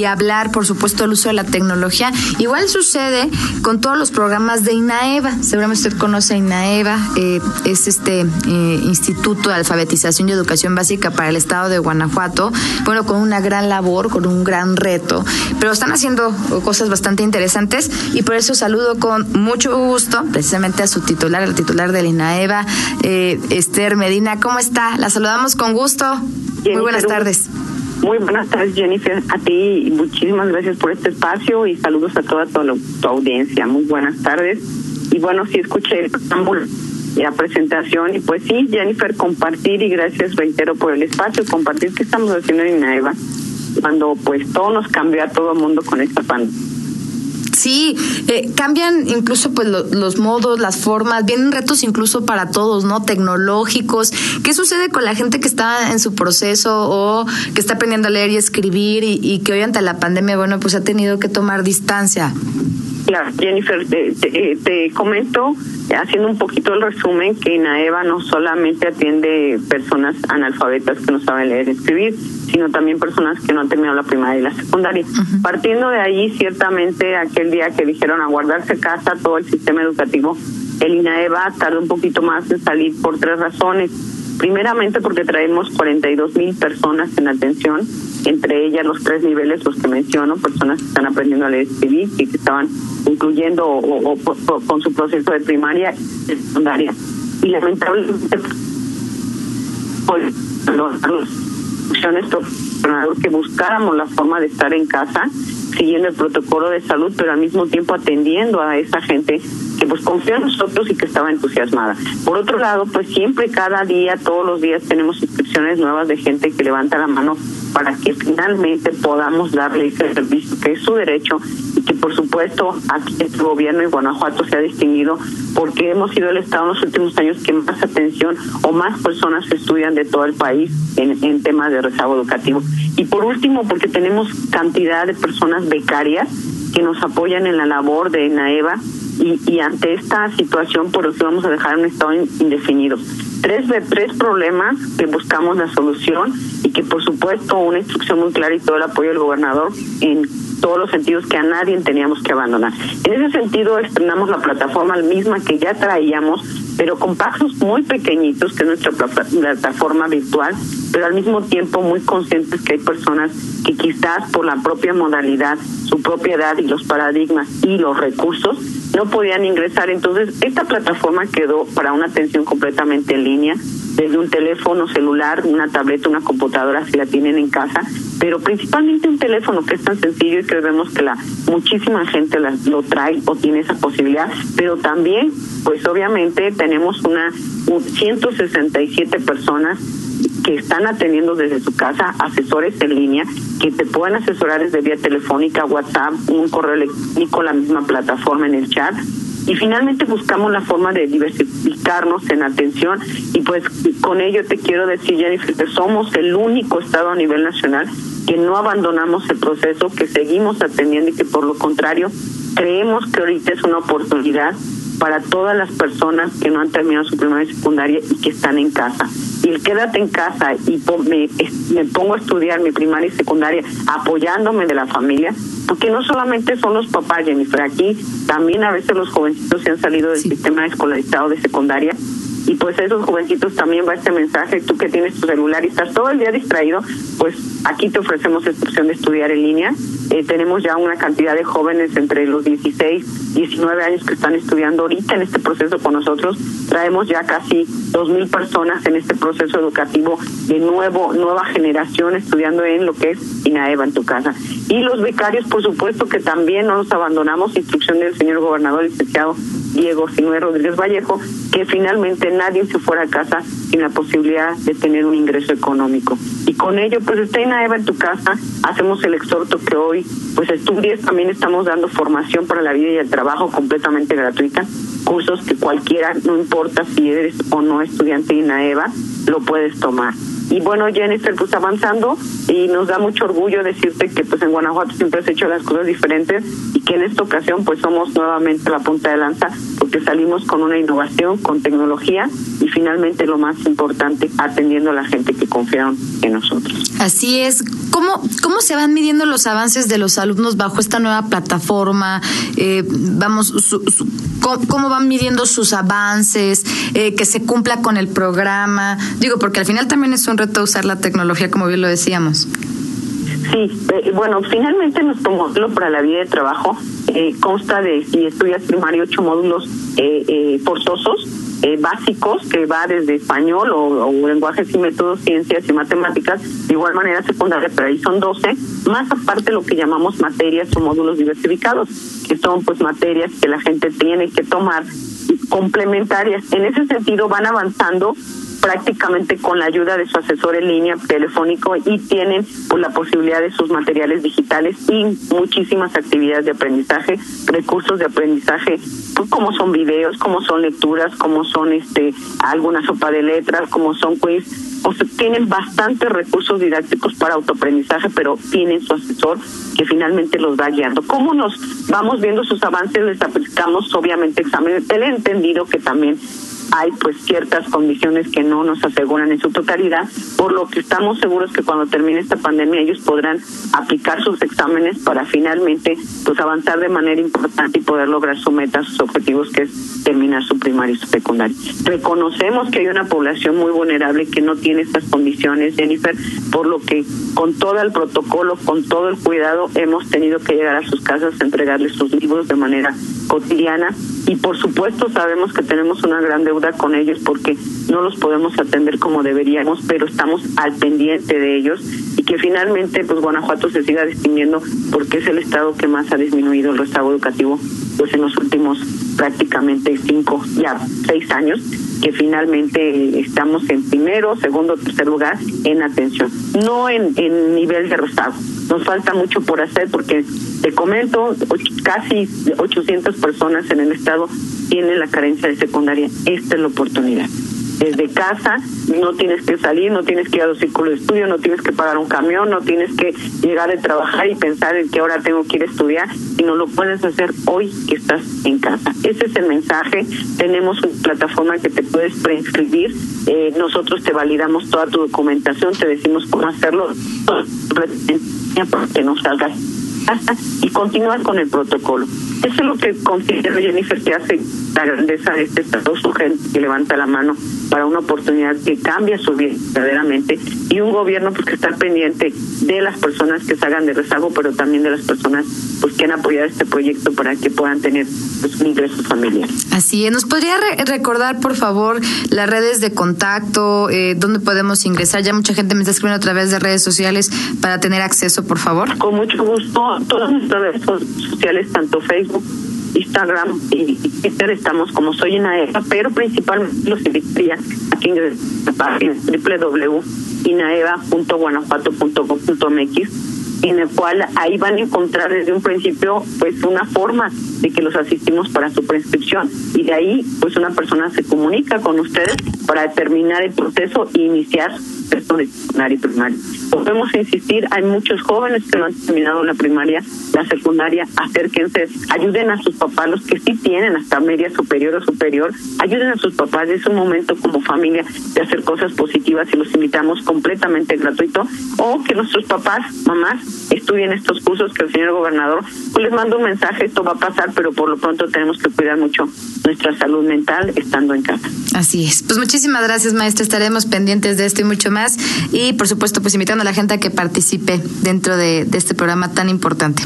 y hablar, por supuesto, del uso de la tecnología. Igual sucede con todos los programas de INAEVA. Seguramente usted conoce a INAEVA, eh, es este eh, Instituto de Alfabetización y Educación Básica para el Estado de Guanajuato. Bueno, con una gran labor, con un gran reto, pero están haciendo cosas bastante interesantes y por eso saludo con mucho gusto precisamente a su titular, el titular del INAEVA, eh, Esther Medina. ¿Cómo está? La saludamos con gusto. Muy buenas tardes. Muy buenas tardes, Jennifer. A ti muchísimas gracias por este espacio y saludos a toda, tu audiencia. Muy buenas tardes. Y bueno, sí escuché el la presentación y pues sí, Jennifer, compartir y gracias, reitero, por el espacio, compartir qué estamos haciendo en INAEVA cuando pues todo nos cambió a todo el mundo con esta pandemia Sí, eh, cambian incluso pues los modos, las formas, vienen retos incluso para todos, ¿no? Tecnológicos. ¿Qué sucede con la gente que está en su proceso o que está aprendiendo a leer y escribir y, que hoy ante la pandemia, bueno, pues ha tenido que tomar distancia? Claro, Jennifer, te, te, comento, haciendo un poquito el resumen, que INAEVA no solamente atiende personas analfabetas que no saben leer y escribir, sino también personas que no han terminado la primaria y la secundaria. Partiendo de ahí, ciertamente, aquel día que dijeron a guardarse casa todo el sistema educativo, el INAEVA tardó un poquito más en salir por tres razones. Primeramente porque traemos 42 mil personas en atención, entre ellas los tres niveles, los que menciono, personas que están aprendiendo a leer y escribir y que estaban incluyendo o, con su proceso de primaria y secundaria. Y lamentablemente, pues, los, los que buscáramos la forma de estar en casa, siguiendo el protocolo de salud, pero al mismo tiempo atendiendo a esa gente que pues confió en nosotros y que estaba entusiasmada. Por otro lado, pues siempre, cada día, todos los días tenemos inscripciones nuevas de gente que levanta la mano para que finalmente podamos darle ese servicio que es su derecho y que por supuesto aquí el gobierno en Guanajuato se ha distinguido porque hemos sido el estado en los últimos años que más atención o más personas estudian de todo el país en, en temas de rezago educativo. Y por último, porque tenemos cantidad de personas becarias que nos apoyan en la labor de NAEVA y, y ante esta situación por eso vamos a dejar un estado indefinido. Tres tres problemas que buscamos la solución y que por supuesto una instrucción muy clara y todo el apoyo del gobernador en todos los sentidos que a nadie teníamos que abandonar. En ese sentido, estrenamos la plataforma misma que ya traíamos, pero con pasos muy pequeñitos, que es nuestra plataforma virtual, pero al mismo tiempo muy conscientes que hay personas que quizás por la propia modalidad, su propiedad y los paradigmas y los recursos no podían ingresar. Entonces, esta plataforma quedó para una atención completamente en línea, desde un teléfono celular, una tableta, una computadora, si la tienen en casa, pero principalmente un teléfono que es tan sencillo y que vemos que la muchísima gente lo trae o tiene esa posibilidad, pero también, pues obviamente tenemos una 167 personas que están atendiendo desde su casa asesores en línea que te pueden asesorar desde vía telefónica, WhatsApp, un correo electrónico, la misma plataforma en el chat. Y finalmente buscamos la forma de diversificarnos en atención y pues con ello te quiero decir, Jennifer, que somos el único Estado a nivel nacional que no abandonamos el proceso, que seguimos atendiendo y que por lo contrario creemos que ahorita es una oportunidad para todas las personas que no han terminado su primaria y secundaria y que están en casa. Y el quédate en casa y me, me pongo a estudiar mi primaria y secundaria apoyándome de la familia, porque no solamente son los papás, Jennifer, aquí también a veces los jovencitos se han salido del sistema escolarizado de secundaria y pues a esos jovencitos también va este mensaje, tú que tienes tu celular y estás todo el día distraído, pues aquí te ofrecemos esta opción de estudiar en línea. Eh, tenemos ya una cantidad de jóvenes entre los 16, 19 años que están estudiando ahorita en este proceso con nosotros. Traemos ya casi 2.000 personas en este proceso educativo de nuevo, nueva generación estudiando en lo que es INAEVA en tu casa. Y los becarios, por supuesto que también no nos abandonamos, instrucción del señor gobernador licenciado Diego Sinué Rodríguez Vallejo, que finalmente nadie se fuera a casa sin la posibilidad de tener un ingreso económico. Y con ello, pues está Eva en tu casa, hacemos el exhorto que hoy, pues estudies, también estamos dando formación para la vida y el trabajo completamente gratuita, cursos que cualquiera, no importa si eres o no estudiante de INAEVA, lo puedes tomar. Y bueno, Jennifer, pues avanzando y nos da mucho orgullo decirte que pues en Guanajuato siempre has hecho las cosas diferentes que en esta ocasión pues somos nuevamente la punta de lanza porque salimos con una innovación, con tecnología y finalmente lo más importante, atendiendo a la gente que confiaron en nosotros. Así es. ¿cómo, ¿cómo se van midiendo los avances de los alumnos bajo esta nueva plataforma? Eh, vamos, ¿cómo, van midiendo sus avances? Eh, que se cumpla con el programa. Digo, porque al final también es un reto usar la tecnología, como bien lo decíamos. Sí, eh, bueno, finalmente nuestro módulo para la vida de trabajo eh, consta de, si estudias primario, ocho módulos eh, eh, forzosos, básicos, que va desde español o, lenguajes y métodos, ciencias y matemáticas, de igual manera secundaria, pero ahí son doce, más aparte lo que llamamos materias o módulos diversificados, que son pues materias que la gente tiene que tomar complementarias. En ese sentido van avanzando prácticamente con la ayuda de su asesor en línea telefónico y tienen pues, la posibilidad de sus materiales digitales y muchísimas actividades de aprendizaje, recursos de aprendizaje, pues, como son videos, como son lecturas, como son este alguna sopa de letras, como son quiz, o sea, tienen bastantes recursos didácticos para autoaprendizaje, pero tienen su asesor que finalmente los va guiando. ¿Cómo nos vamos viendo sus avances? Les aplicamos obviamente exámenes. Ha entendido que también hay pues ciertas condiciones que no nos aseguran en su totalidad, por lo que estamos seguros que cuando termine esta pandemia ellos podrán aplicar sus exámenes para finalmente pues avanzar de manera importante y poder lograr su meta, sus objetivos que es terminar su primaria y su secundaria. Reconocemos que hay una población muy vulnerable que no tiene estas condiciones, Jennifer, por lo que con todo el protocolo, con todo el cuidado, hemos tenido que llegar a sus casas a entregarles sus libros de manera cotidiana y por supuesto sabemos que tenemos una gran deuda con ellos porque no los podemos atender como deberíamos, pero estamos al pendiente de ellos y que finalmente pues Guanajuato se siga distinguiendo porque es el estado que más ha disminuido el rezago educativo pues en los últimos prácticamente cinco, ya seis años que finalmente estamos en primero, segundo, tercer lugar en atención, no en, en nivel de rezago. Nos falta mucho por hacer porque, te comento, casi 800 personas en el estado tienen la carencia de secundaria. Esta es la oportunidad desde casa, no tienes que salir, no tienes que ir a los círculos de estudio, no tienes que pagar un camión, no tienes que llegar de trabajar y pensar en que ahora tengo que ir a estudiar, sino lo puedes hacer hoy que estás en casa. Ese es el mensaje. Tenemos una plataforma que te puedes preinscribir, eh, nosotros te validamos toda tu documentación, te decimos cómo hacerlo, que no salgas y continúas con el protocolo. Eso es lo que considero Jennifer que hace la grandeza de este Estado, su gente que levanta la mano para una oportunidad que cambia su vida verdaderamente y un gobierno pues que está pendiente de las personas que salgan de rezago, pero también de las personas pues que han apoyado este proyecto para que puedan tener pues, un ingreso familiar. Así es. ¿Nos podría recordar, por favor, las redes de contacto, eh, dónde podemos ingresar? Ya mucha gente me está escribiendo a través de redes sociales para tener acceso, por favor. Con mucho gusto. Todas nuestras redes sociales, tanto Facebook Instagram y Twitter estamos como soy en AEVA, pero principalmente los invitaría a que ingresen a la página www.inaeva.guanajuato.gov.mx en el cual ahí van a encontrar desde un principio pues una forma de que los asistimos para su prescripción. Y de ahí pues una persona se comunica con ustedes para determinar el proceso e iniciar de secundaria y primaria. Podemos insistir, hay muchos jóvenes que no han terminado la primaria, la secundaria, acérquense, ayuden a sus papás, los que sí tienen hasta media superior o superior, ayuden a sus papás, es un momento como familia de hacer cosas positivas y los invitamos completamente gratuito, o que nuestros papás, mamás, estudien estos cursos que el señor gobernador, pues les mando un mensaje, esto va a pasar, pero por lo pronto tenemos que cuidar mucho nuestra salud mental estando en casa. Así es. Pues muchísimas gracias, maestra. Estaremos pendientes de esto y mucho más. Y por supuesto, pues invitando a la gente a que participe dentro de, de este programa tan importante.